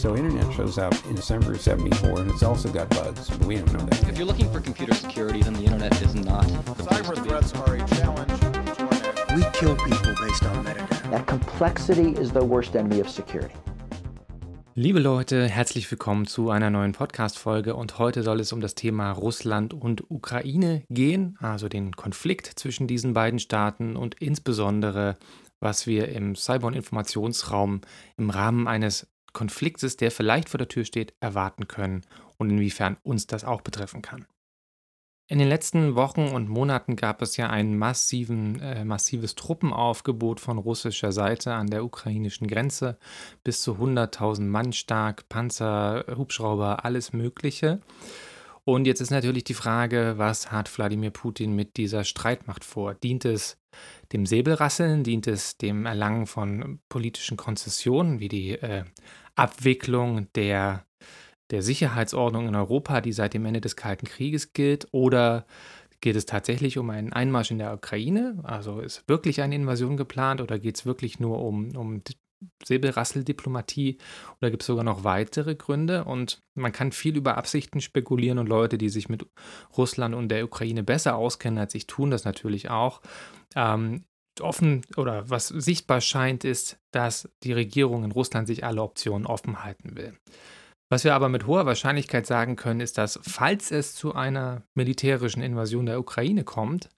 So internet shows up in December of 74 and it's also got bugs, but we don't know that. If you're looking for computer security, then the internet is not. Cyber threats are a challenge We kill people based on metadata. That complexity is the worst enemy of security. Liebe Leute, herzlich willkommen zu einer neuen Podcast-Folge und heute soll es um das Thema Russland und Ukraine gehen, also den Konflikt zwischen diesen beiden Staaten und insbesondere, was wir im Cyber- und Informationsraum im Rahmen eines Konfliktes, der vielleicht vor der Tür steht, erwarten können und inwiefern uns das auch betreffen kann. In den letzten Wochen und Monaten gab es ja ein massiven, äh, massives Truppenaufgebot von russischer Seite an der ukrainischen Grenze, bis zu 100.000 Mann stark, Panzer, Hubschrauber, alles Mögliche. Und jetzt ist natürlich die Frage, was hat Wladimir Putin mit dieser Streitmacht vor? Dient es dem Säbelrasseln? Dient es dem Erlangen von politischen Konzessionen, wie die äh, Abwicklung der der Sicherheitsordnung in Europa, die seit dem Ende des Kalten Krieges gilt, oder geht es tatsächlich um einen Einmarsch in der Ukraine? Also ist wirklich eine Invasion geplant oder geht es wirklich nur um, um Säbelrasseldiplomatie oder gibt es sogar noch weitere Gründe? Und man kann viel über Absichten spekulieren und Leute, die sich mit Russland und der Ukraine besser auskennen als ich, tun das natürlich auch. Ähm, offen oder was sichtbar scheint, ist, dass die Regierung in Russland sich alle Optionen offen halten will. Was wir aber mit hoher Wahrscheinlichkeit sagen können, ist, dass falls es zu einer militärischen Invasion der Ukraine kommt,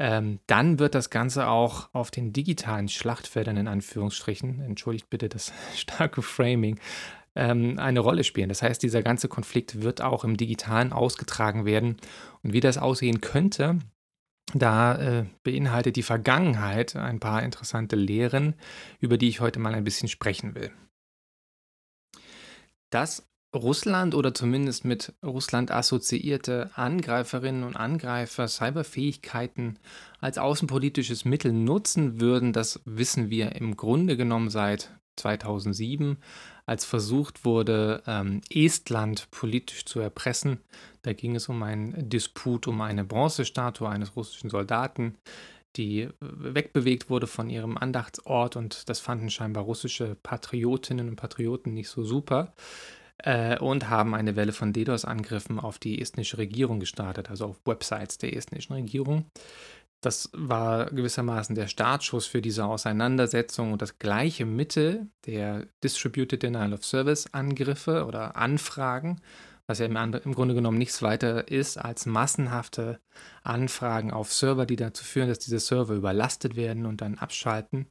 ähm, dann wird das Ganze auch auf den digitalen Schlachtfeldern in Anführungsstrichen, entschuldigt bitte das starke Framing, ähm, eine Rolle spielen. Das heißt, dieser ganze Konflikt wird auch im digitalen ausgetragen werden. Und wie das aussehen könnte, da äh, beinhaltet die Vergangenheit ein paar interessante Lehren, über die ich heute mal ein bisschen sprechen will dass Russland oder zumindest mit Russland assoziierte Angreiferinnen und Angreifer Cyberfähigkeiten als außenpolitisches Mittel nutzen würden, das wissen wir im Grunde genommen seit 2007, als versucht wurde, ähm, Estland politisch zu erpressen. Da ging es um einen Disput um eine Bronzestatue eines russischen Soldaten, die wegbewegt wurde von ihrem Andachtsort und das fanden scheinbar russische Patriotinnen und Patrioten nicht so super äh, und haben eine Welle von DDoS-Angriffen auf die estnische Regierung gestartet, also auf Websites der estnischen Regierung. Das war gewissermaßen der Startschuss für diese Auseinandersetzung und das gleiche Mittel der Distributed Denial of Service Angriffe oder Anfragen was ja im, im, Grunde genommen nichts weiter ist als massenhafte Anfragen auf Server, die dazu führen, dass diese Server überlastet werden und dann abschalten.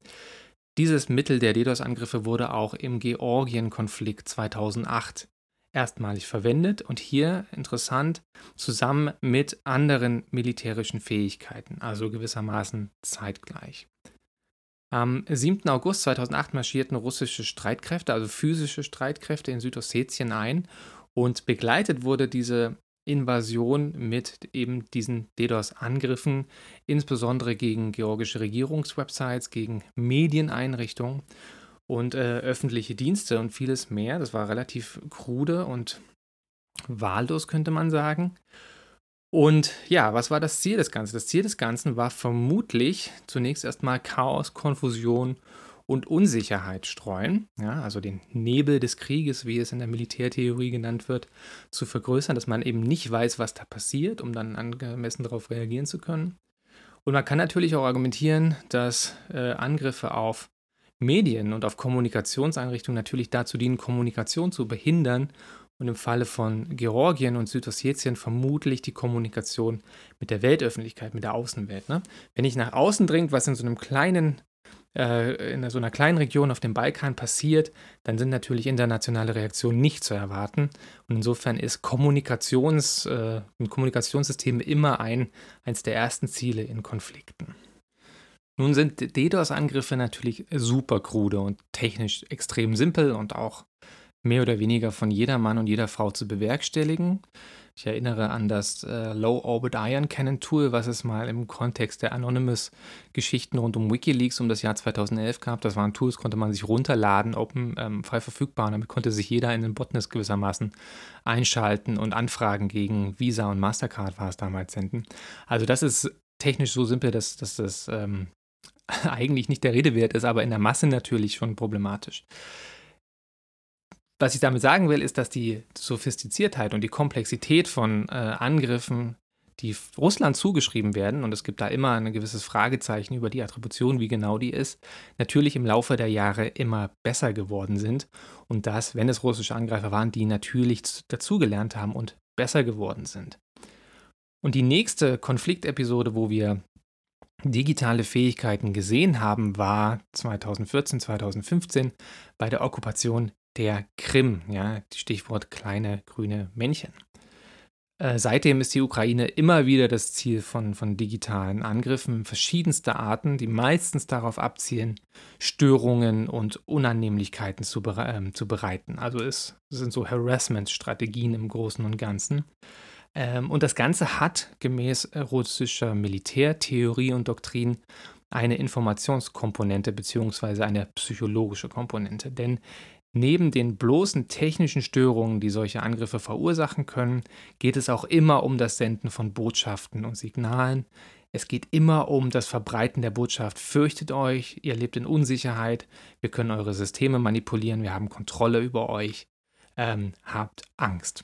Dieses Mittel der DDoS-Angriffe wurde auch im Georgien-Konflikt 2008 erstmalig verwendet und hier interessant zusammen mit anderen militärischen Fähigkeiten, also gewissermaßen zeitgleich. Am 7. August 2008 marschierten russische Streitkräfte, also physische Streitkräfte in Südossetien ein und begleitet wurde diese Invasion mit eben diesen DDoS-Angriffen, insbesondere gegen georgische Regierungswebsites, gegen Medieneinrichtungen und äh, öffentliche Dienste und vieles mehr. Das war relativ krude und wahllos, könnte man sagen. Und ja, was war das Ziel des Ganzen? Das Ziel des Ganzen war vermutlich zunächst erstmal Chaos, Konfusion und Unsicherheit streuen, ja, also den Nebel des Krieges, wie es in der Militärtheorie genannt wird, zu vergrößern, dass man eben nicht weiß, was da passiert, um dann angemessen darauf reagieren zu können. Und man kann natürlich auch argumentieren, dass äh, Angriffe auf Medien und auf Kommunikationseinrichtungen natürlich dazu dienen, Kommunikation zu behindern und im Falle von Georgien und Südossetien vermutlich die Kommunikation mit der Weltöffentlichkeit, mit der Außenwelt. Ne? Wenn ich nach außen dringt, was in so einem kleinen äh, in so einer kleinen Region auf dem Balkan passiert, dann sind natürlich internationale Reaktionen nicht zu erwarten. Und insofern ist Kommunikations, äh, Kommunikationssysteme immer ein, eines der ersten Ziele in Konflikten. Nun sind DDoS-Angriffe natürlich super krude und technisch extrem simpel und auch mehr oder weniger von jeder Mann und jeder Frau zu bewerkstelligen. Ich erinnere an das äh, Low Orbit Iron Cannon Tool, was es mal im Kontext der Anonymous-Geschichten rund um Wikileaks um das Jahr 2011 gab. Das waren Tools, konnte man sich runterladen, open, ähm, frei verfügbar. Damit konnte sich jeder in den Botnets gewissermaßen einschalten und Anfragen gegen Visa und Mastercard war es damals senden. Also das ist technisch so simpel, dass, dass das ähm, eigentlich nicht der Rede wert ist, aber in der Masse natürlich schon problematisch. Was ich damit sagen will, ist, dass die Sophistiziertheit und die Komplexität von äh, Angriffen, die Russland zugeschrieben werden, und es gibt da immer ein gewisses Fragezeichen über die Attribution, wie genau die ist, natürlich im Laufe der Jahre immer besser geworden sind. Und das, wenn es russische Angreifer waren, die natürlich dazugelernt haben und besser geworden sind. Und die nächste Konfliktepisode, wo wir digitale Fähigkeiten gesehen haben, war 2014, 2015 bei der Okkupation der Krim. Ja, Stichwort kleine grüne Männchen. Äh, seitdem ist die Ukraine immer wieder das Ziel von, von digitalen Angriffen verschiedenster Arten, die meistens darauf abzielen, Störungen und Unannehmlichkeiten zu, äh, zu bereiten. Also es sind so Harassment-Strategien im Großen und Ganzen. Ähm, und das Ganze hat gemäß russischer Militärtheorie und Doktrin eine Informationskomponente bzw. eine psychologische Komponente. Denn Neben den bloßen technischen Störungen, die solche Angriffe verursachen können, geht es auch immer um das Senden von Botschaften und Signalen. Es geht immer um das Verbreiten der Botschaft. Fürchtet euch, ihr lebt in Unsicherheit, wir können eure Systeme manipulieren, wir haben Kontrolle über euch. Ähm, habt Angst.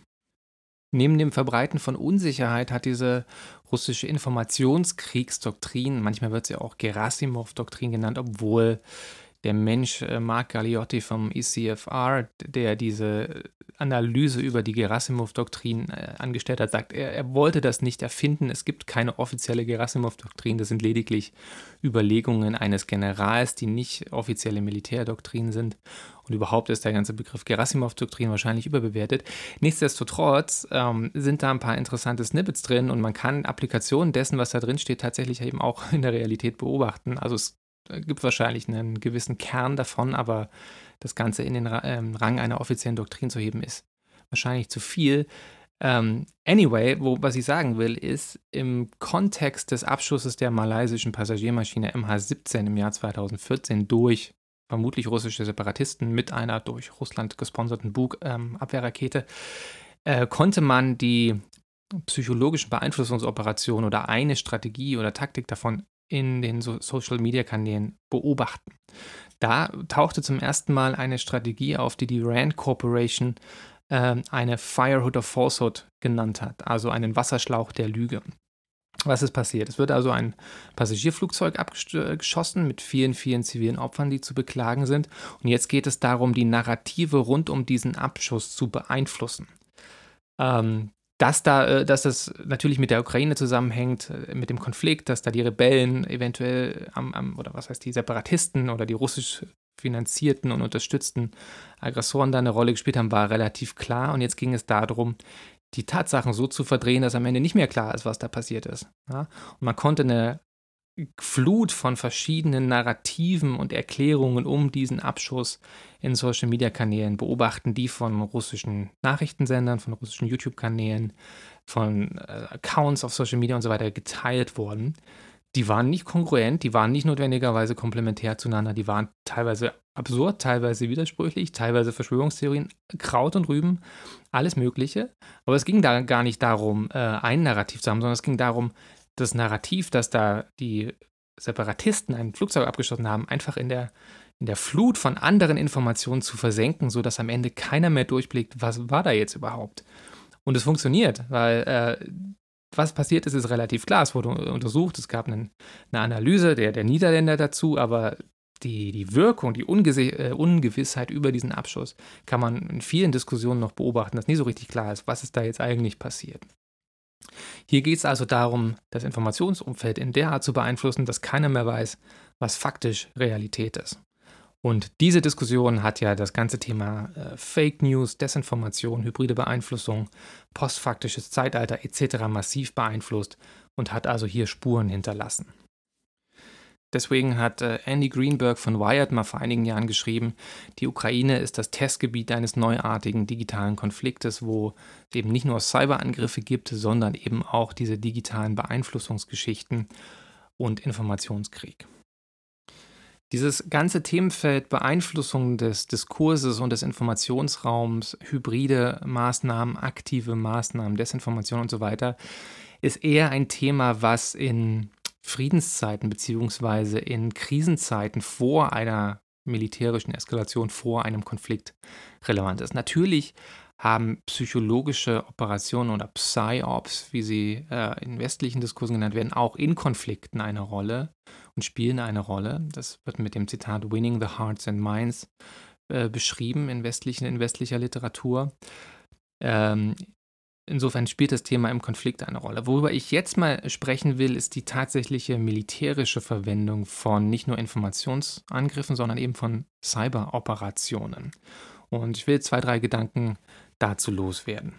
Neben dem Verbreiten von Unsicherheit hat diese russische Informationskriegsdoktrin, manchmal wird sie auch Gerasimov-Doktrin genannt, obwohl der Mensch äh, Mark Galliotti vom ECFR, der diese Analyse über die Gerasimov-Doktrin äh, angestellt hat, sagt, er, er, wollte das nicht erfinden. Es gibt keine offizielle Gerasimov-Doktrin. Das sind lediglich Überlegungen eines Generals, die nicht offizielle Militärdoktrinen sind. Und überhaupt ist der ganze Begriff Gerasimov-Doktrin wahrscheinlich überbewertet. Nichtsdestotrotz ähm, sind da ein paar interessante Snippets drin und man kann Applikationen dessen, was da drin steht, tatsächlich eben auch in der Realität beobachten. Also es gibt wahrscheinlich einen gewissen Kern davon, aber das Ganze in den ähm, Rang einer offiziellen Doktrin zu heben, ist wahrscheinlich zu viel. Ähm, anyway, wo, was ich sagen will, ist, im Kontext des Abschusses der malaysischen Passagiermaschine MH17 im Jahr 2014 durch vermutlich russische Separatisten mit einer durch Russland gesponserten Bug-Abwehrrakete, ähm, äh, konnte man die psychologischen Beeinflussungsoperationen oder eine Strategie oder Taktik davon in den so Social-Media-Kanälen beobachten. Da tauchte zum ersten Mal eine Strategie auf, die die Rand Corporation äh, eine Firehood of Falsehood genannt hat, also einen Wasserschlauch der Lüge. Was ist passiert? Es wird also ein Passagierflugzeug abgeschossen mit vielen, vielen zivilen Opfern, die zu beklagen sind. Und jetzt geht es darum, die Narrative rund um diesen Abschuss zu beeinflussen. Ähm, dass da, äh, dass das natürlich mit der Ukraine zusammenhängt, äh, mit dem Konflikt, dass da die Rebellen eventuell am, am oder was heißt die Separatisten oder die russisch finanzierten und unterstützten Aggressoren da eine Rolle gespielt haben, war relativ klar. Und jetzt ging es darum, die Tatsachen so zu verdrehen, dass am Ende nicht mehr klar ist, was da passiert ist. Ja? Und man konnte eine Flut von verschiedenen Narrativen und Erklärungen um diesen Abschuss in Social-Media-Kanälen beobachten, die von russischen Nachrichtensendern, von russischen YouTube-Kanälen, von äh, Accounts auf Social Media und so weiter geteilt wurden. Die waren nicht kongruent, die waren nicht notwendigerweise komplementär zueinander, die waren teilweise absurd, teilweise widersprüchlich, teilweise Verschwörungstheorien, Kraut und Rüben, alles Mögliche. Aber es ging da gar nicht darum, äh, ein Narrativ zu haben, sondern es ging darum, das Narrativ, dass da die Separatisten ein Flugzeug abgeschossen haben, einfach in der, in der Flut von anderen Informationen zu versenken, sodass am Ende keiner mehr durchblickt, was war da jetzt überhaupt. Und es funktioniert, weil äh, was passiert ist, ist relativ klar. Es wurde untersucht, es gab einen, eine Analyse der, der Niederländer dazu, aber die, die Wirkung, die Unge äh, Ungewissheit über diesen Abschuss kann man in vielen Diskussionen noch beobachten, dass nie so richtig klar ist, was ist da jetzt eigentlich passiert. Hier geht es also darum, das Informationsumfeld in der Art zu beeinflussen, dass keiner mehr weiß, was faktisch Realität ist. Und diese Diskussion hat ja das ganze Thema äh, Fake News, Desinformation, hybride Beeinflussung, postfaktisches Zeitalter etc. massiv beeinflusst und hat also hier Spuren hinterlassen. Deswegen hat äh, Andy Greenberg von Wired mal vor einigen Jahren geschrieben, die Ukraine ist das Testgebiet eines neuartigen digitalen Konfliktes, wo es eben nicht nur Cyberangriffe gibt, sondern eben auch diese digitalen Beeinflussungsgeschichten und Informationskrieg. Dieses ganze Themenfeld Beeinflussung des Diskurses und des Informationsraums, hybride Maßnahmen, aktive Maßnahmen, Desinformation und so weiter, ist eher ein Thema, was in Friedenszeiten beziehungsweise in Krisenzeiten vor einer militärischen Eskalation vor einem Konflikt relevant ist. Natürlich haben psychologische Operationen oder Psyops, wie sie äh, in westlichen Diskursen genannt werden, auch in Konflikten eine Rolle und spielen eine Rolle. Das wird mit dem Zitat Winning the Hearts and Minds äh, beschrieben in, westlichen, in westlicher Literatur. Ähm, insofern spielt das Thema im Konflikt eine Rolle. Worüber ich jetzt mal sprechen will, ist die tatsächliche militärische Verwendung von nicht nur Informationsangriffen, sondern eben von Cyberoperationen. Und ich will zwei, drei Gedanken dazu loswerden.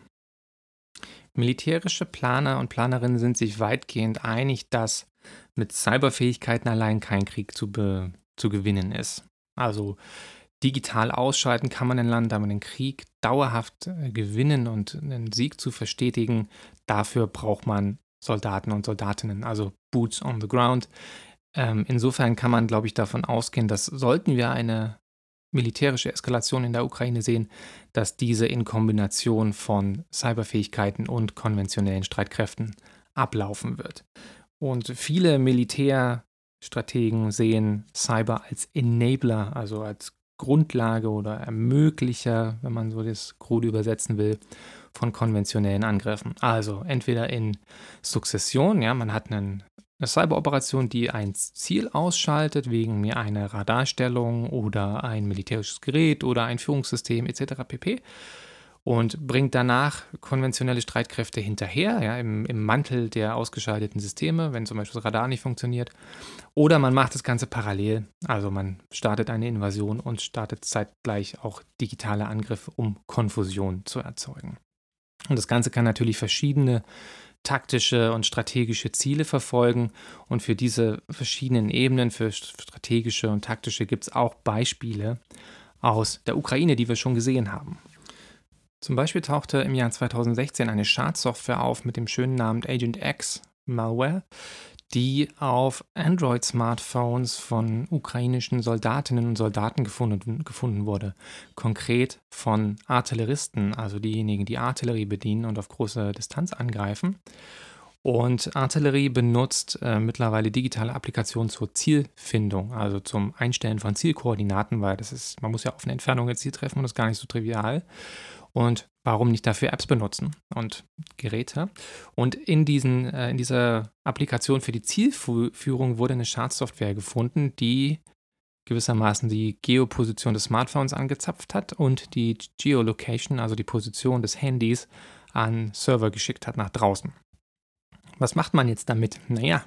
Militärische Planer und Planerinnen sind sich weitgehend einig, dass mit Cyberfähigkeiten allein kein Krieg zu, zu gewinnen ist. Also digital ausschalten kann man ein Land, aber den Krieg dauerhaft äh, gewinnen und einen Sieg zu verstetigen, dafür braucht man Soldaten und Soldatinnen, also Boots on the ground. Ähm, insofern kann man, glaube ich, davon ausgehen, dass sollten wir eine militärische Eskalation in der Ukraine sehen, dass diese in Kombination von Cyberfähigkeiten und konventionellen Streitkräften ablaufen wird. Und viele Militärstrategen sehen Cyber als Enabler, also als Grundlage oder Ermöglicher, wenn man so das krude übersetzen will, von konventionellen Angriffen. Also entweder in Sukzession, ja, man hat einen, eine Cyberoperation, die ein Ziel ausschaltet, wegen mir einer Radarstellung oder ein militärisches Gerät oder ein Führungssystem etc. pp und bringt danach konventionelle Streitkräfte hinterher, ja, im, im, Mantel der ausgeschalteten Systeme, wenn zum Beispiel das Radar nicht funktioniert. Oder man macht das Ganze parallel, also man startet eine Invasion und startet zeitgleich auch digitale Angriffe, um Konfusion zu erzeugen. Und das Ganze kann natürlich verschiedene taktische und strategische Ziele verfolgen. Und für diese verschiedenen Ebenen, für strategische und taktische, gibt es auch Beispiele aus der Ukraine, die wir schon gesehen haben. Zum Beispiel tauchte im Jahr 2016 eine Schadsoftware auf mit dem schönen Namen Agent X Malware, die auf Android-Smartphones von ukrainischen Soldatinnen und Soldaten gefunden, gefunden wurde. Konkret von Artilleristen, also diejenigen, die Artillerie bedienen und auf große Distanz angreifen. Und Artillerie benutzt äh, mittlerweile digitale Applikationen zur Zielfindung, also zum Einstellen von Zielkoordinaten, weil das ist, man muss ja auf eine Entfernung ein Ziel treffen und das ist gar nicht so trivial und warum nicht dafür Apps benutzen und Geräte. Und in, diesen, äh, in dieser Applikation für die Zielführung wurde eine Schadsoftware gefunden, die gewissermaßen die Geoposition des Smartphones angezapft hat und die Geolocation, also die Position des Handys, an Server geschickt hat nach draußen. Was macht man jetzt damit? Naja,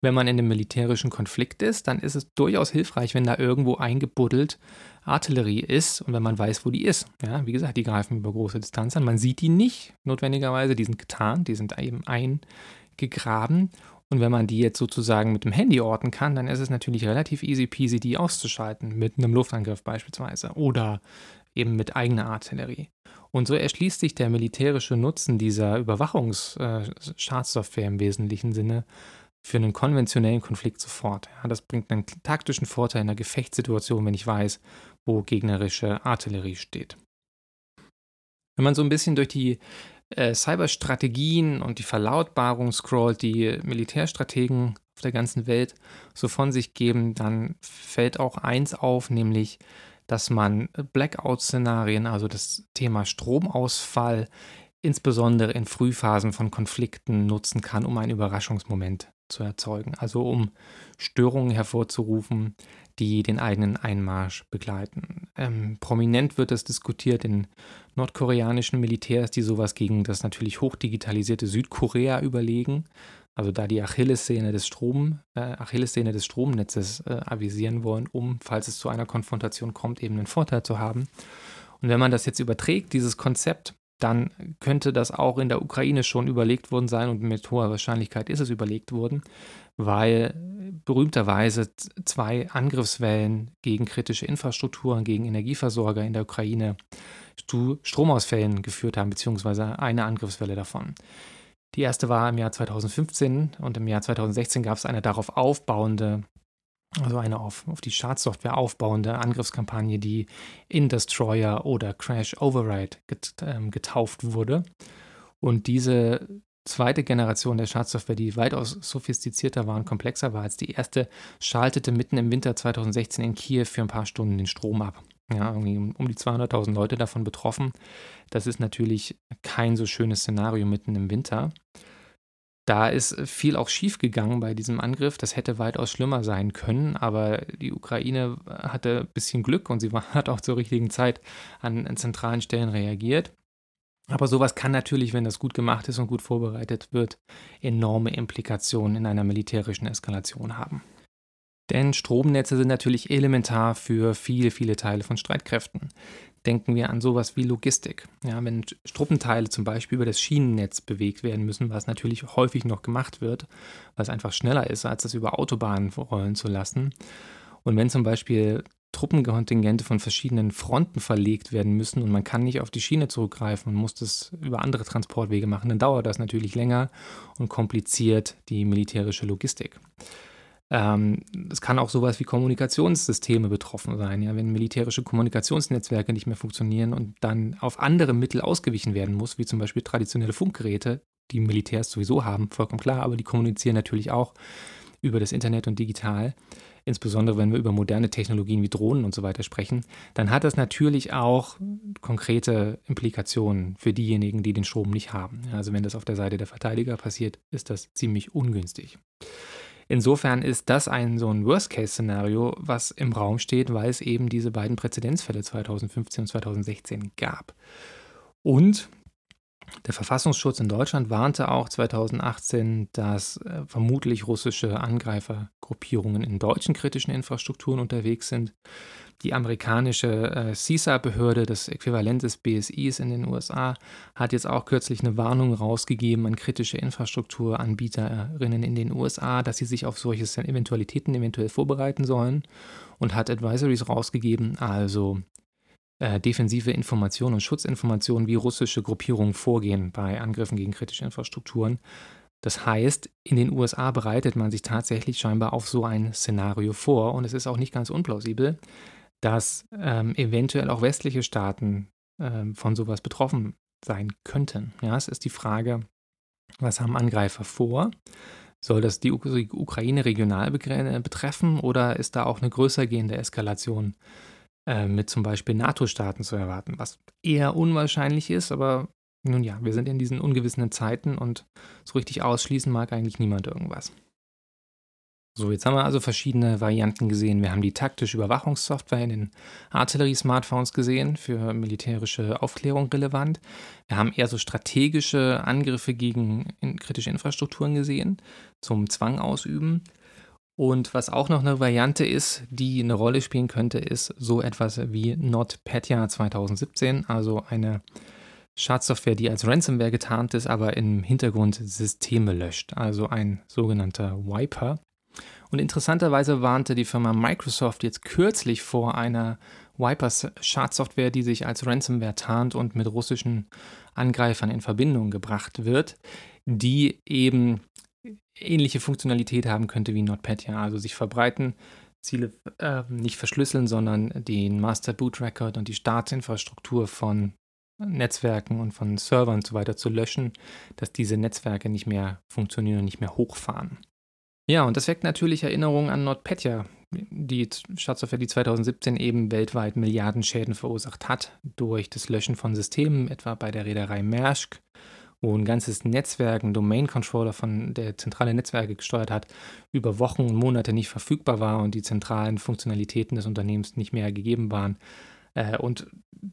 wenn man in einem militärischen Konflikt ist, dann ist es durchaus hilfreich, wenn da irgendwo eingebuddelt Artillerie ist und wenn man weiß, wo die ist. Ja, wie gesagt, die greifen über große Distanz an. Man sieht die nicht notwendigerweise, die sind getarnt, die sind eben eingegraben. Und wenn man die jetzt sozusagen mit dem Handy orten kann, dann ist es natürlich relativ easy peasy, die auszuschalten, mit einem Luftangriff beispielsweise oder eben mit eigener Artillerie. Und so erschließt sich der militärische Nutzen dieser Überwachungsschadsoftware äh, im wesentlichen Sinne für einen konventionellen Konflikt sofort. Ja, das bringt einen taktischen Vorteil in der Gefechtssituation, wenn ich weiß, wo gegnerische Artillerie steht. Wenn man so ein bisschen durch die äh, Cyberstrategien und die Verlautbarung scrollt, die Militärstrategen auf der ganzen Welt so von sich geben, dann fällt auch eins auf, nämlich dass man Blackout-Szenarien, also das Thema Stromausfall, insbesondere in Frühphasen von Konflikten nutzen kann, um einen Überraschungsmoment zu erzeugen, also um Störungen hervorzurufen, die den eigenen Einmarsch begleiten. Ähm, prominent wird das diskutiert in nordkoreanischen Militärs, die sowas gegen das natürlich hochdigitalisierte Südkorea überlegen also da die Achillessehne des, Strom, äh, Achillessehne des Stromnetzes äh, avisieren wollen, um, falls es zu einer Konfrontation kommt, eben einen Vorteil zu haben. Und wenn man das jetzt überträgt, dieses Konzept, dann könnte das auch in der Ukraine schon überlegt worden sein und mit hoher Wahrscheinlichkeit ist es überlegt worden, weil berühmterweise zwei Angriffswellen gegen kritische Infrastrukturen, gegen Energieversorger in der Ukraine zu Stromausfällen geführt haben, beziehungsweise eine Angriffswelle davon. Die erste war im Jahr 2015 und im Jahr 2016 gab es eine darauf aufbauende, also eine auf, auf die Schadsoftware aufbauende Angriffskampagne, die in Destroyer oder Crash Override ähm, getauft wurde. Und diese zweite Generation der Schadsoftware, die weitaus sophistizierter war und komplexer war als die erste, schaltete mitten im Winter 2016 in Kiew für ein paar Stunden den Strom ab. Ja, irgendwie um die 200.000 Leute davon betroffen. Das ist natürlich kein so schönes Szenario mitten im Winter. Da ist viel auch schief gegangen bei diesem Angriff. Das hätte weitaus schlimmer sein können, aber die Ukraine hatte ein bisschen Glück und sie hat auch zur richtigen Zeit an zentralen Stellen reagiert. Aber sowas kann natürlich, wenn das gut gemacht ist und gut vorbereitet wird, enorme Implikationen in einer militärischen Eskalation haben. Denn Stromnetze sind natürlich elementar für viele, viele Teile von Streitkräften. Denken wir an sowas wie Logistik. Ja, wenn Struppenteile zum Beispiel über das Schienennetz bewegt werden müssen, was natürlich häufig noch gemacht wird, weil es einfach schneller ist, als das über Autobahnen rollen zu lassen. Und wenn zum Beispiel Truppenkontingente von verschiedenen Fronten verlegt werden müssen und man kann nicht auf die Schiene zurückgreifen und muss das über andere Transportwege machen, dann dauert das natürlich länger und kompliziert die militärische Logistik. Ähm, es kann auch sowas wie Kommunikationssysteme betroffen sein, ja, wenn militärische Kommunikationsnetzwerke nicht mehr funktionieren und dann auf andere Mittel ausgewichen werden muss, wie zum Beispiel traditionelle Funkgeräte, die Militärs sowieso haben, vollkommen klar, aber die kommunizieren natürlich auch über das Internet und digital, insbesondere wenn wir über moderne Technologien wie Drohnen und so weiter sprechen, dann hat das natürlich auch konkrete Implikationen für diejenigen, die den Strom nicht haben. Also wenn das auf der Seite der Verteidiger passiert, ist das ziemlich ungünstig. Insofern ist das ein so ein Worst-Case-Szenario, was im Raum steht, weil es eben diese beiden Präzedenzfälle 2015 und 2016 gab. Und der Verfassungsschutz in Deutschland warnte auch 2018, dass äh, vermutlich russische Angreifergruppierungen in deutschen kritischen Infrastrukturen unterwegs sind. Die amerikanische äh, CISA-Behörde, das Äquivalent des BSIs in den USA, hat jetzt auch kürzlich eine Warnung rausgegeben an kritische Infrastrukturanbieterinnen in den USA, dass sie sich auf solche Eventualitäten eventuell vorbereiten sollen und hat Advisories rausgegeben, also äh, defensive Informationen und Schutzinformationen, wie russische Gruppierungen vorgehen bei Angriffen gegen kritische Infrastrukturen. Das heißt, in den USA bereitet man sich tatsächlich scheinbar auf so ein Szenario vor und es ist auch nicht ganz unplausibel, dass ähm, eventuell auch westliche Staaten ähm, von sowas betroffen sein könnten. Ja, es ist die Frage, was haben Angreifer vor? Soll das die Ukraine regional betreffen oder ist da auch eine größer gehende Eskalation äh, mit zum Beispiel NATO-Staaten zu erwarten? Was eher unwahrscheinlich ist, aber nun ja, wir sind in diesen ungewissenen Zeiten und so richtig ausschließen mag eigentlich niemand irgendwas. So, jetzt haben wir also verschiedene Varianten gesehen. Wir haben die taktische Überwachungssoftware in den Artillerie-Smartphones gesehen, für militärische Aufklärung relevant. Wir haben eher so strategische Angriffe gegen kritische Infrastrukturen gesehen, zum Zwang ausüben. Und was auch noch eine Variante ist, die eine Rolle spielen könnte, ist so etwas wie NotPetya 2017, also eine Schadsoftware, die als Ransomware getarnt ist, aber im Hintergrund Systeme löscht, also ein sogenannter Wiper. Und interessanterweise warnte die Firma Microsoft jetzt kürzlich vor einer Wipers-Schadsoftware, die sich als Ransomware tarnt und mit russischen Angreifern in Verbindung gebracht wird, die eben ähnliche Funktionalität haben könnte wie NotPetya, also sich verbreiten, Ziele äh, nicht verschlüsseln, sondern den Master Boot Record und die Startinfrastruktur von Netzwerken und von Servern und so weiter zu löschen, dass diese Netzwerke nicht mehr funktionieren und nicht mehr hochfahren. Ja, und das weckt natürlich Erinnerungen an NotPetya, die Staatssoftware, die 2017 eben weltweit Milliardenschäden verursacht hat durch das Löschen von Systemen, etwa bei der Reederei Maersk, wo ein ganzes Netzwerk, ein Domain-Controller von der zentrale Netzwerke gesteuert hat, über Wochen und Monate nicht verfügbar war und die zentralen Funktionalitäten des Unternehmens nicht mehr gegeben waren. Äh, und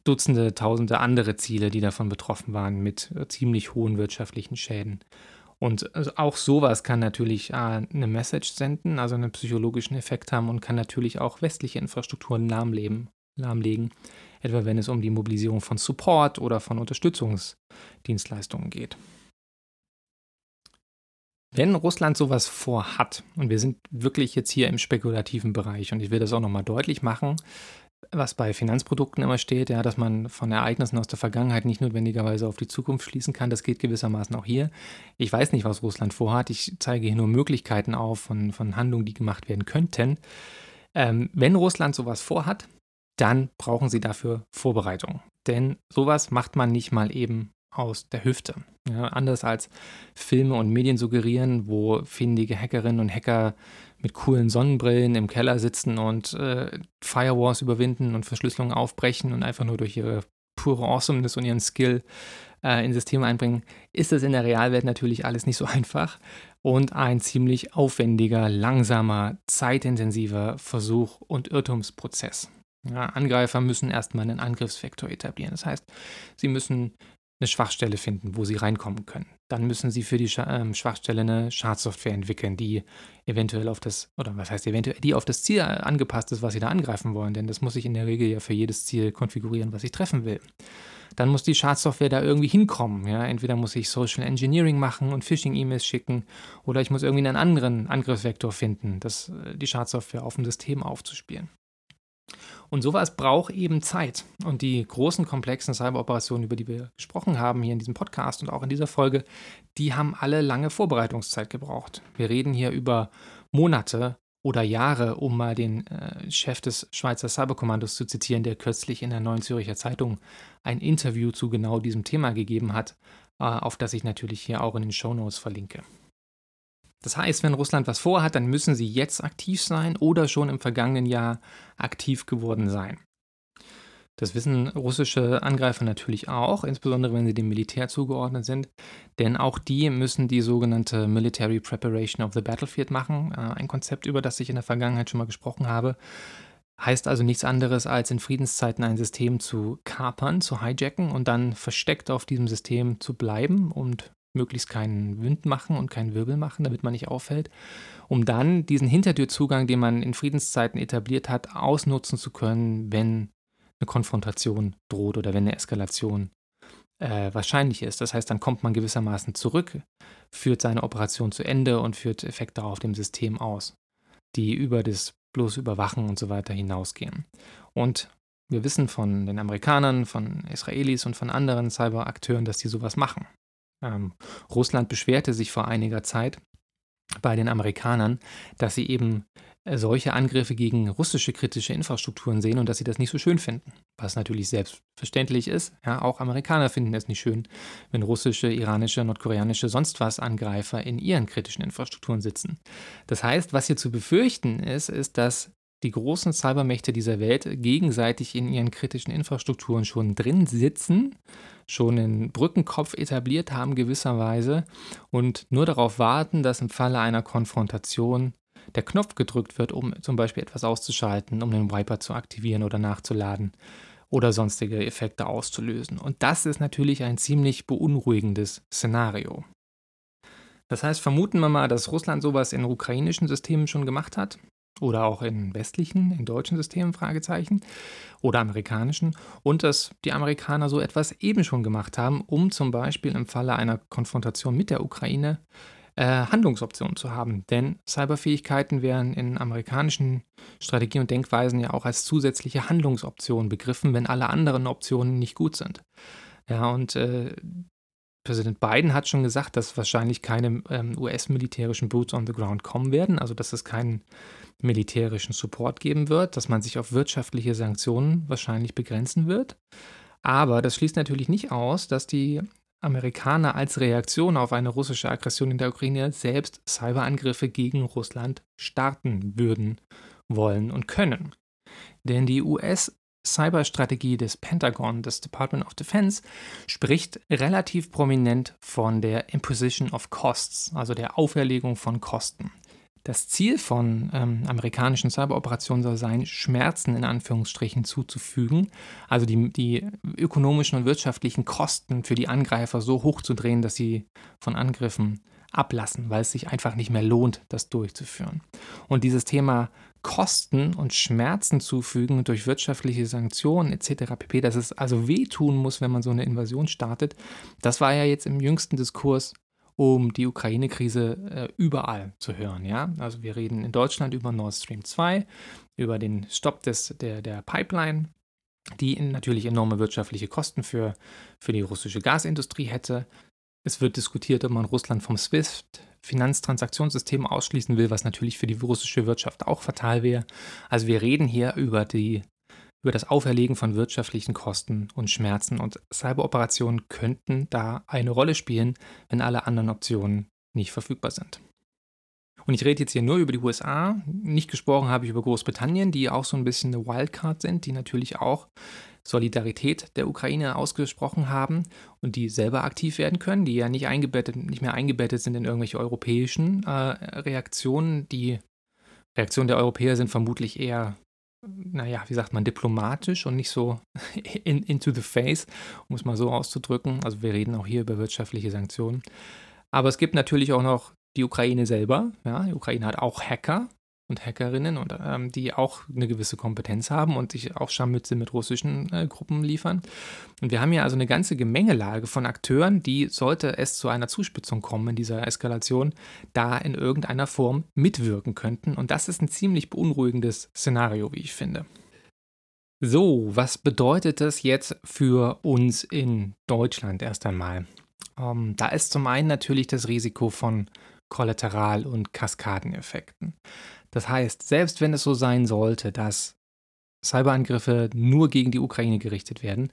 Dutzende, Tausende andere Ziele, die davon betroffen waren, mit ziemlich hohen wirtschaftlichen Schäden. Und also auch sowas kann natürlich äh, eine Message senden, also einen psychologischen Effekt haben und kann natürlich auch westliche Infrastrukturen lahmlegen, lahmlegen, etwa wenn es um die Mobilisierung von Support oder von Unterstützungsdienstleistungen geht. Wenn Russland sowas vorhat, und wir sind wirklich jetzt hier im spekulativen Bereich, und ich will das auch nochmal deutlich machen, was bei Finanzprodukten immer steht, ja, dass man von Ereignissen aus der Vergangenheit nicht notwendigerweise auf die Zukunft schließen kann. Das geht gewissermaßen auch hier. Ich weiß nicht, was Russland vorhat. Ich zeige hier nur Möglichkeiten auf von, von Handlungen, die gemacht werden könnten. Ähm, wenn Russland sowas vorhat, dann brauchen sie dafür Vorbereitung. Denn sowas macht man nicht mal eben aus der Hüfte. Ja, anders als Filme und Medien suggerieren, wo findige Hackerinnen und Hacker mit coolen Sonnenbrillen im Keller sitzen und äh, Firewalls überwinden und Verschlüsselungen aufbrechen und einfach nur durch ihre pure Awesomeness und ihren Skill äh, in Systeme einbringen, ist das in der Realwelt natürlich alles nicht so einfach und ein ziemlich aufwendiger, langsamer, zeitintensiver Versuch und Irrtumsprozess. Ja, Angreifer müssen erstmal einen Angriffsvektor etablieren. Das heißt, sie müssen eine Schwachstelle finden, wo sie reinkommen können. Dann müssen sie für die ähm, Schwachstelle eine Schadsoftware entwickeln, die eventuell auf das, oder was heißt eventuell, die auf das Ziel angepasst ist, was sie da angreifen wollen. Denn das muss ich in der Regel ja für jedes Ziel konfigurieren, was ich treffen will. Dann muss die Schadsoftware da irgendwie hinkommen. Ja? Entweder muss ich Social Engineering machen und Phishing-E-Mails schicken, oder ich muss irgendwie einen anderen Angriffsvektor finden, das, äh, die Schadsoftware auf dem System aufzuspielen. Und sowas braucht eben Zeit. Und die großen, komplexen Cyberoperationen, über die wir gesprochen haben hier in diesem Podcast und auch in dieser Folge, die haben alle lange Vorbereitungszeit gebraucht. Wir reden hier über Monate oder Jahre, um mal den äh, Chef des Schweizer Cyberkommandos zu zitieren, der kürzlich in der Neuen Zürcher Zeitung ein Interview zu genau diesem Thema gegeben hat, äh, auf das ich natürlich hier auch in den Shownotes verlinke. Das heißt, wenn Russland was vorhat, dann müssen sie jetzt aktiv sein oder schon im vergangenen Jahr aktiv geworden sein. Das wissen russische Angreifer natürlich auch, insbesondere wenn sie dem Militär zugeordnet sind, denn auch die müssen die sogenannte Military Preparation of the Battlefield machen, äh, ein Konzept, über das ich in der Vergangenheit schon mal gesprochen habe. Heißt also nichts anderes, als in Friedenszeiten ein System zu kapern, zu hijacken und dann versteckt auf diesem System zu bleiben und möglichst keinen Wind machen und keinen Wirbel machen, damit man nicht auffällt, um dann diesen Hintertürzugang, den man in Friedenszeiten etabliert hat, ausnutzen zu können, wenn eine Konfrontation droht oder wenn eine Eskalation äh, wahrscheinlich ist. Das heißt, dann kommt man gewissermaßen zurück, führt seine Operation zu Ende und führt Effekte auf dem System aus, die über das bloße Überwachen und so weiter hinausgehen. Und wir wissen von den Amerikanern, von Israelis und von anderen Cyberakteuren, dass die sowas machen. Ähm, Russland beschwerte sich vor einiger Zeit bei den Amerikanern, dass sie eben äh, solche Angriffe gegen russische kritische Infrastrukturen sehen und dass sie das nicht so schön finden. Was natürlich selbstverständlich ist. Ja, auch Amerikaner finden es nicht schön, wenn russische, iranische, nordkoreanische, sonst was Angreifer in ihren kritischen Infrastrukturen sitzen. Das heißt, was hier zu befürchten ist, ist, dass die großen Cybermächte dieser Welt gegenseitig in ihren kritischen Infrastrukturen schon drin sitzen schon einen Brückenkopf etabliert haben gewisserweise und nur darauf warten, dass im Falle einer Konfrontation der Knopf gedrückt wird, um zum Beispiel etwas auszuschalten, um den Wiper zu aktivieren oder nachzuladen oder sonstige Effekte auszulösen. Und das ist natürlich ein ziemlich beunruhigendes Szenario. Das heißt, vermuten wir mal, dass Russland sowas in ukrainischen Systemen schon gemacht hat oder auch in westlichen, in deutschen Systemen, Fragezeichen, oder amerikanischen, und dass die Amerikaner so etwas eben schon gemacht haben, um zum Beispiel im Falle einer Konfrontation mit der Ukraine äh, Handlungsoptionen zu haben. Denn Cyberfähigkeiten werden in amerikanischen Strategien und Denkweisen ja auch als zusätzliche Handlungsoptionen begriffen, wenn alle anderen Optionen nicht gut sind. Ja, und äh, Präsident Biden hat schon gesagt, dass wahrscheinlich keine ähm, US-militärischen Boots on the Ground kommen werden, also dass es keinen militärischen Support geben wird, dass man sich auf wirtschaftliche Sanktionen wahrscheinlich begrenzen wird. Aber das schließt natürlich nicht aus, dass die Amerikaner als Reaktion auf eine russische Aggression in der Ukraine selbst Cyberangriffe gegen Russland starten würden, wollen und können. Denn die US Cyberstrategie des Pentagon, des Department of Defense, spricht relativ prominent von der Imposition of Costs, also der Auferlegung von Kosten. Das Ziel von ähm, amerikanischen Cyberoperationen soll sein, Schmerzen in Anführungsstrichen zuzufügen, also die, die ökonomischen und wirtschaftlichen Kosten für die Angreifer so hoch zu drehen, dass sie von Angriffen ablassen, weil es sich einfach nicht mehr lohnt, das durchzuführen. Und dieses Thema Kosten und Schmerzen zufügen durch wirtschaftliche Sanktionen etc. pp, dass es also wehtun muss, wenn man so eine Invasion startet, das war ja jetzt im jüngsten Diskurs um die Ukraine-Krise äh, überall zu hören. Ja? Also wir reden in Deutschland über Nord Stream 2, über den Stopp des, der, der Pipeline, die natürlich enorme wirtschaftliche Kosten für, für die russische Gasindustrie hätte. Es wird diskutiert, ob man Russland vom SWIFT-Finanztransaktionssystem ausschließen will, was natürlich für die russische Wirtschaft auch fatal wäre. Also wir reden hier über die über das Auferlegen von wirtschaftlichen Kosten und Schmerzen. Und Cyberoperationen könnten da eine Rolle spielen, wenn alle anderen Optionen nicht verfügbar sind. Und ich rede jetzt hier nur über die USA. Nicht gesprochen habe ich über Großbritannien, die auch so ein bisschen eine Wildcard sind, die natürlich auch Solidarität der Ukraine ausgesprochen haben und die selber aktiv werden können, die ja nicht eingebettet, nicht mehr eingebettet sind in irgendwelche europäischen äh, Reaktionen. Die Reaktionen der Europäer sind vermutlich eher, naja, wie sagt man, diplomatisch und nicht so in, into the face, um es mal so auszudrücken. Also wir reden auch hier über wirtschaftliche Sanktionen. Aber es gibt natürlich auch noch die Ukraine selber. Ja, die Ukraine hat auch Hacker und Hackerinnen, und, ähm, die auch eine gewisse Kompetenz haben und sich auch Scharmütze mit russischen äh, Gruppen liefern. Und wir haben ja also eine ganze Gemengelage von Akteuren, die, sollte es zu einer Zuspitzung kommen in dieser Eskalation, da in irgendeiner Form mitwirken könnten. Und das ist ein ziemlich beunruhigendes Szenario, wie ich finde. So, was bedeutet das jetzt für uns in Deutschland erst einmal? Ähm, da ist zum einen natürlich das Risiko von Kollateral- und Kaskadeneffekten. Das heißt, selbst wenn es so sein sollte, dass Cyberangriffe nur gegen die Ukraine gerichtet werden,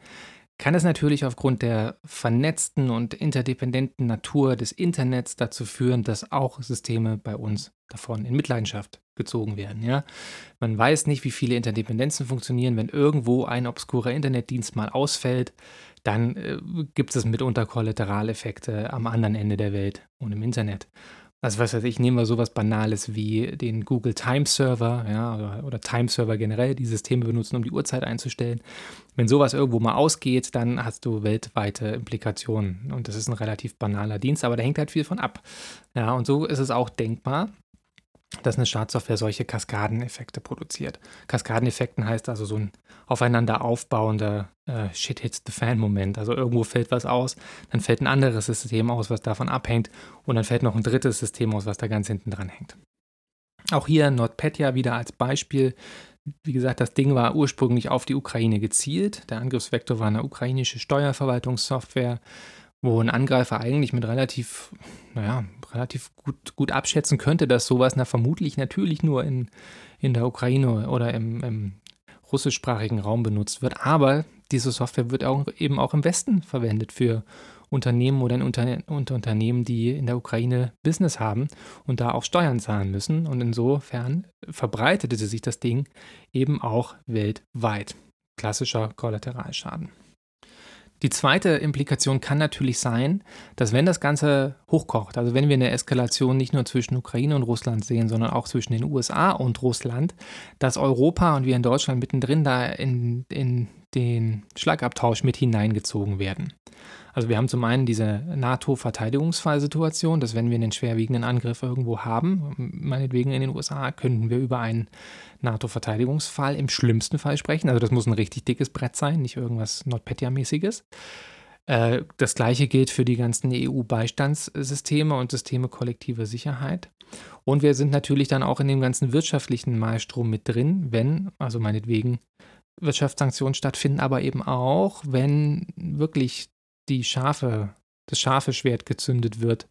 kann es natürlich aufgrund der vernetzten und interdependenten Natur des Internets dazu führen, dass auch Systeme bei uns davon in Mitleidenschaft gezogen werden. Ja? Man weiß nicht, wie viele Interdependenzen funktionieren. Wenn irgendwo ein obskurer Internetdienst mal ausfällt, dann äh, gibt es mitunter Kollateraleffekte am anderen Ende der Welt und im Internet. Also was weiß ich, nehmen wir sowas Banales wie den Google Time Server, ja, oder, oder Time Server generell, die Systeme benutzen, um die Uhrzeit einzustellen. Wenn sowas irgendwo mal ausgeht, dann hast du weltweite Implikationen. Und das ist ein relativ banaler Dienst, aber da hängt halt viel von ab. Ja, und so ist es auch denkbar, dass eine Schadsoftware solche Kaskadeneffekte produziert. Kaskadeneffekten heißt also so ein aufeinander aufbauender äh, Shit hits the Fan Moment. Also irgendwo fällt was aus, dann fällt ein anderes System aus, was davon abhängt und dann fällt noch ein drittes System aus, was da ganz hinten dran hängt. Auch hier NotPetya wieder als Beispiel. Wie gesagt, das Ding war ursprünglich auf die Ukraine gezielt. Der Angriffsvektor war eine ukrainische Steuerverwaltungssoftware wo ein Angreifer eigentlich mit relativ, naja, relativ gut, gut abschätzen könnte, dass sowas na, vermutlich natürlich nur in, in der Ukraine oder im, im russischsprachigen Raum benutzt wird. Aber diese Software wird auch, eben auch im Westen verwendet für Unternehmen oder in Unter unter Unternehmen, die in der Ukraine Business haben und da auch Steuern zahlen müssen. Und insofern verbreitete sich das Ding eben auch weltweit. Klassischer Kollateralschaden. Die zweite Implikation kann natürlich sein, dass wenn das Ganze hochkocht, also wenn wir eine Eskalation nicht nur zwischen Ukraine und Russland sehen, sondern auch zwischen den USA und Russland, dass Europa und wir in Deutschland mittendrin da in, in den Schlagabtausch mit hineingezogen werden. Also wir haben zum einen diese NATO-Verteidigungsfallsituation, dass wenn wir einen schwerwiegenden Angriff irgendwo haben, meinetwegen in den USA, könnten wir über einen NATO-Verteidigungsfall im schlimmsten Fall sprechen. Also das muss ein richtig dickes Brett sein, nicht irgendwas NotPetya-mäßiges. Äh, das gleiche gilt für die ganzen EU-Beistandssysteme und Systeme kollektiver Sicherheit. Und wir sind natürlich dann auch in dem ganzen wirtschaftlichen Malstrom mit drin, wenn, also meinetwegen, Wirtschaftssanktionen stattfinden, aber eben auch, wenn wirklich die scharfe, das scharfe Schwert gezündet wird.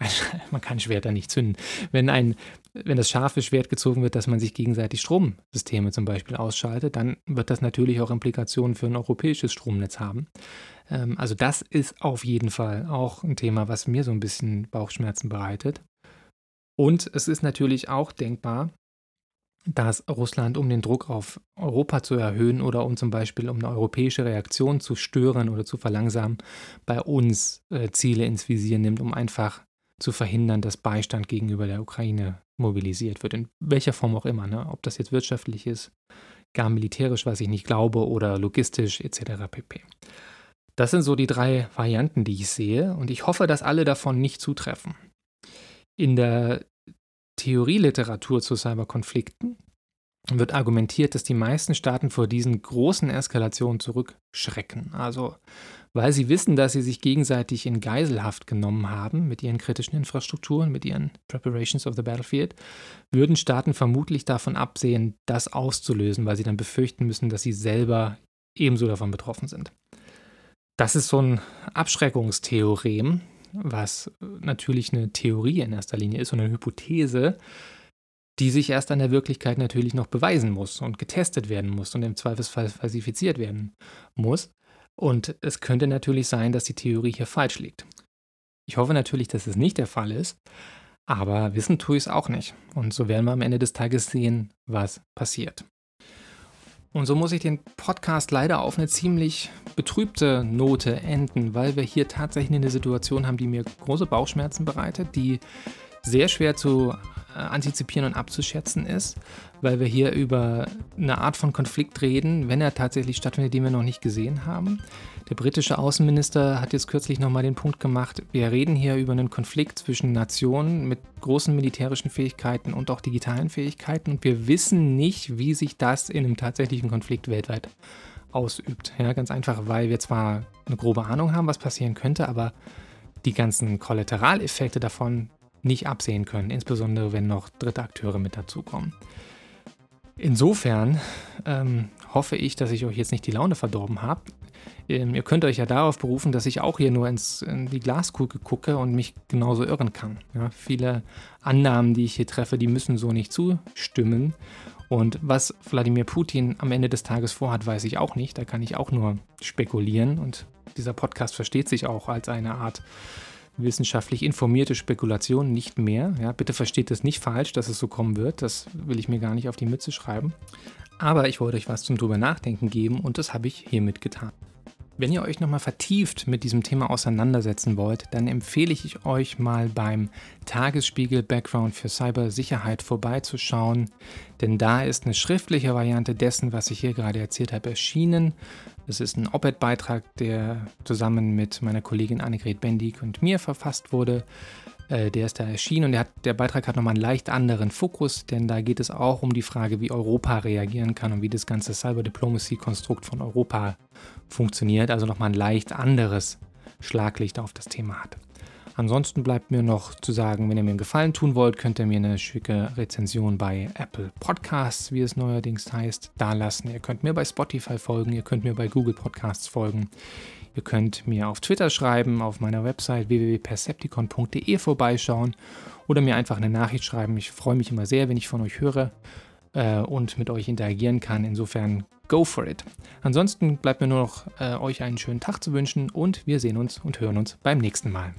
Man kann Schwerter nicht zünden. Wenn, ein, wenn das scharfe Schwert gezogen wird, dass man sich gegenseitig Stromsysteme zum Beispiel ausschaltet, dann wird das natürlich auch Implikationen für ein europäisches Stromnetz haben. Ähm, also das ist auf jeden Fall auch ein Thema, was mir so ein bisschen Bauchschmerzen bereitet. Und es ist natürlich auch denkbar, dass Russland, um den Druck auf Europa zu erhöhen oder um zum Beispiel um eine europäische Reaktion zu stören oder zu verlangsamen, bei uns äh, Ziele ins Visier nimmt, um einfach zu verhindern, dass Beistand gegenüber der Ukraine mobilisiert wird, in welcher Form auch immer, ne? ob das jetzt wirtschaftlich ist, gar militärisch, was ich nicht glaube, oder logistisch etc. pp. Das sind so die drei Varianten, die ich sehe, und ich hoffe, dass alle davon nicht zutreffen. In der Theorieliteratur zu Cyberkonflikten wird argumentiert, dass die meisten Staaten vor diesen großen Eskalationen zurückschrecken. Also weil sie wissen, dass sie sich gegenseitig in Geiselhaft genommen haben mit ihren kritischen Infrastrukturen, mit ihren Preparations of the Battlefield, würden Staaten vermutlich davon absehen, das auszulösen, weil sie dann befürchten müssen, dass sie selber ebenso davon betroffen sind. Das ist so ein Abschreckungstheorem, was natürlich eine Theorie in erster Linie ist und eine Hypothese, die sich erst an der Wirklichkeit natürlich noch beweisen muss und getestet werden muss und im Zweifelsfall falsifiziert werden muss. Und es könnte natürlich sein, dass die Theorie hier falsch liegt. Ich hoffe natürlich, dass es nicht der Fall ist, aber wissen tue ich es auch nicht. Und so werden wir am Ende des Tages sehen, was passiert. Und so muss ich den Podcast leider auf eine ziemlich betrübte Note enden, weil wir hier tatsächlich eine Situation haben, die mir große Bauchschmerzen bereitet, die sehr schwer zu äh, antizipieren und abzuschätzen ist, weil wir hier über eine Art von Konflikt reden, wenn er tatsächlich stattfindet, den wir noch nicht gesehen haben. Der britische Außenminister hat jetzt kürzlich nochmal den Punkt gemacht, wir reden hier über einen Konflikt zwischen Nationen mit großen militärischen Fähigkeiten und auch digitalen Fähigkeiten und wir wissen nicht, wie sich das in einem tatsächlichen Konflikt weltweit ausübt. Ja, ganz einfach, weil wir zwar eine grobe Ahnung haben, was passieren könnte, aber die ganzen Kollateraleffekte davon nicht absehen können, insbesondere wenn noch dritte Akteure mit dazukommen. Insofern ähm, hoffe ich, dass ich euch jetzt nicht die Laune verdorben habe. Ähm, ihr könnt euch ja darauf berufen, dass ich auch hier nur ins, in die Glaskugel gucke und mich genauso irren kann. Ja, viele Annahmen, die ich hier treffe, die müssen so nicht zustimmen. Und was Wladimir Putin am Ende des Tages vorhat, weiß ich auch nicht. Da kann ich auch nur spekulieren. Und dieser Podcast versteht sich auch als eine Art wissenschaftlich informierte Spekulation, nicht mehr. Ja, bitte versteht es nicht falsch, dass es so kommen wird. Das will ich mir gar nicht auf die Mütze schreiben. Aber ich wollte euch was zum drüber nachdenken geben und das habe ich hiermit getan. Wenn ihr euch nochmal vertieft mit diesem Thema auseinandersetzen wollt, dann empfehle ich euch mal beim Tagesspiegel Background für Cybersicherheit vorbeizuschauen, denn da ist eine schriftliche Variante dessen, was ich hier gerade erzählt habe, erschienen. Es ist ein Op-Ed-Beitrag, der zusammen mit meiner Kollegin Annegret Bendig und mir verfasst wurde. Äh, der ist da erschienen und der, hat, der Beitrag hat nochmal einen leicht anderen Fokus, denn da geht es auch um die Frage, wie Europa reagieren kann und wie das ganze Cyber Diplomacy-Konstrukt von Europa funktioniert. Also nochmal ein leicht anderes Schlaglicht auf das Thema hat. Ansonsten bleibt mir noch zu sagen, wenn ihr mir einen Gefallen tun wollt, könnt ihr mir eine schicke Rezension bei Apple Podcasts, wie es neuerdings heißt, dalassen. Ihr könnt mir bei Spotify folgen, ihr könnt mir bei Google Podcasts folgen. Ihr könnt mir auf Twitter schreiben, auf meiner Website www.percepticon.de vorbeischauen oder mir einfach eine Nachricht schreiben. Ich freue mich immer sehr, wenn ich von euch höre äh, und mit euch interagieren kann. Insofern go for it. Ansonsten bleibt mir nur noch äh, euch einen schönen Tag zu wünschen und wir sehen uns und hören uns beim nächsten Mal.